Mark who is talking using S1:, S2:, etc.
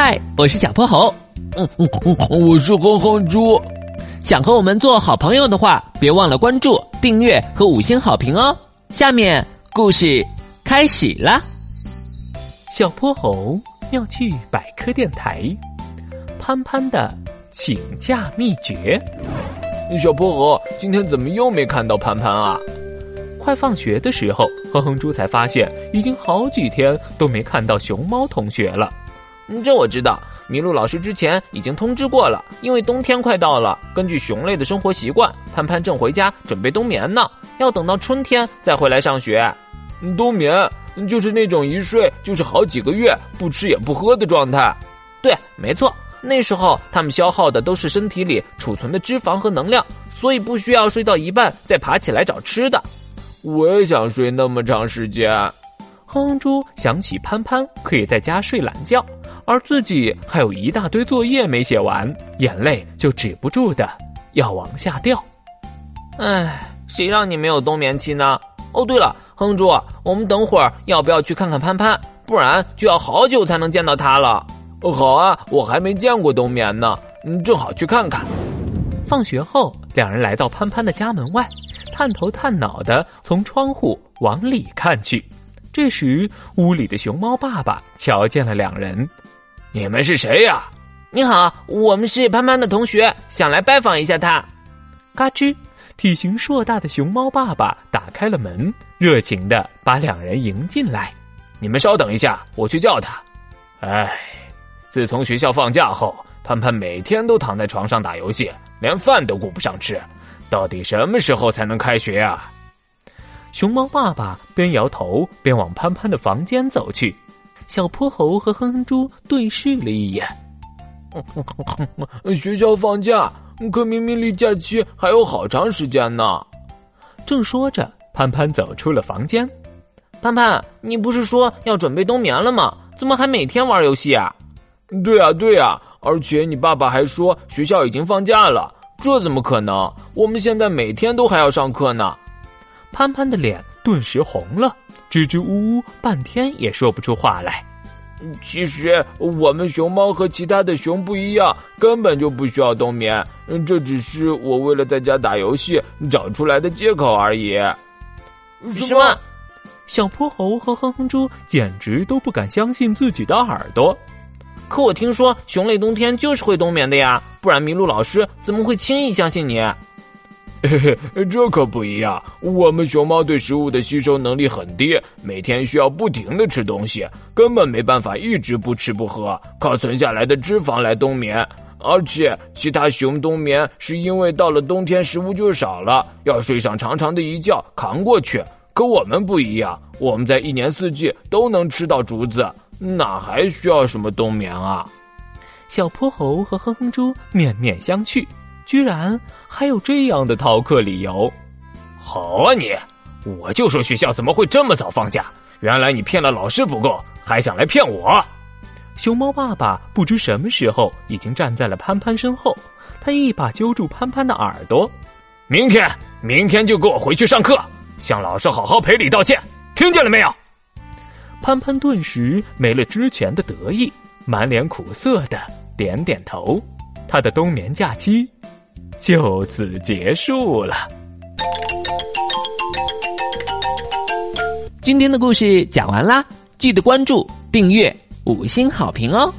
S1: 嗨，我是小泼猴。
S2: 嗯嗯嗯，我是哼哼猪。
S1: 想和我们做好朋友的话，别忘了关注、订阅和五星好评哦。下面故事开始啦。小泼猴妙趣百科电台，潘潘的请假秘诀。
S2: 小泼猴，今天怎么又没看到潘潘啊？
S1: 快放学的时候，哼哼猪才发现，已经好几天都没看到熊猫同学了。
S3: 这我知道，麋鹿老师之前已经通知过了。因为冬天快到了，根据熊类的生活习惯，潘潘正回家准备冬眠呢，要等到春天再回来上学。
S2: 冬眠就是那种一睡就是好几个月不吃也不喝的状态。
S3: 对，没错，那时候他们消耗的都是身体里储存的脂肪和能量，所以不需要睡到一半再爬起来找吃的。
S2: 我也想睡那么长时间。
S1: 哼哼猪想起潘潘可以在家睡懒觉。而自己还有一大堆作业没写完，眼泪就止不住的要往下掉。
S3: 唉，谁让你没有冬眠期呢？哦，对了，哼猪，我们等会儿要不要去看看潘潘？不然就要好久才能见到他了。
S2: 好啊，我还没见过冬眠呢，嗯，正好去看看。
S1: 放学后，两人来到潘潘的家门外，探头探脑的从窗户往里看去。这时，屋里的熊猫爸爸瞧见了两人。
S2: 你们是谁呀？
S3: 你好，我们是潘潘的同学，想来拜访一下他。
S1: 嘎吱，体型硕大的熊猫爸爸打开了门，热情的把两人迎进来。
S2: 你们稍等一下，我去叫他。哎，自从学校放假后，潘潘每天都躺在床上打游戏，连饭都顾不上吃。到底什么时候才能开学啊？
S1: 熊猫爸爸边摇头边往潘潘的房间走去。小泼猴和哼哼猪对视了一眼。
S2: 学校放假，可明明离假期还有好长时间呢。
S1: 正说着，潘潘走出了房间。
S3: 潘潘，你不是说要准备冬眠了吗？怎么还每天玩游戏啊？
S2: 对啊，对啊，而且你爸爸还说学校已经放假了，这怎么可能？我们现在每天都还要上课呢。
S1: 潘潘的脸顿时红了。支支吾吾，半天也说不出话来。
S2: 其实我们熊猫和其他的熊不一样，根本就不需要冬眠。这只是我为了在家打游戏找出来的借口而已。
S3: 什么？
S1: 小泼猴和哼哼猪简直都不敢相信自己的耳朵。
S3: 可我听说熊类冬天就是会冬眠的呀，不然麋鹿老师怎么会轻易相信你？
S2: 嘿嘿，这可不一样。我们熊猫对食物的吸收能力很低，每天需要不停的吃东西，根本没办法一直不吃不喝，靠存下来的脂肪来冬眠。而且其他熊冬眠是因为到了冬天食物就少了，要睡上长长的一觉扛过去。可我们不一样，我们在一年四季都能吃到竹子，哪还需要什么冬眠啊？
S1: 小泼猴和哼哼猪面面相觑。居然还有这样的逃课理由！
S2: 好啊你，我就说学校怎么会这么早放假？原来你骗了老师不够，还想来骗我！
S1: 熊猫爸爸不知什么时候已经站在了潘潘身后，他一把揪住潘潘的耳朵：“
S2: 明天，明天就给我回去上课，向老师好好赔礼道歉，听见了没有？”
S1: 潘潘顿时没了之前的得意，满脸苦涩的点点头。他的冬眠假期。就此结束了。今天的故事讲完啦，记得关注、订阅、五星好评哦。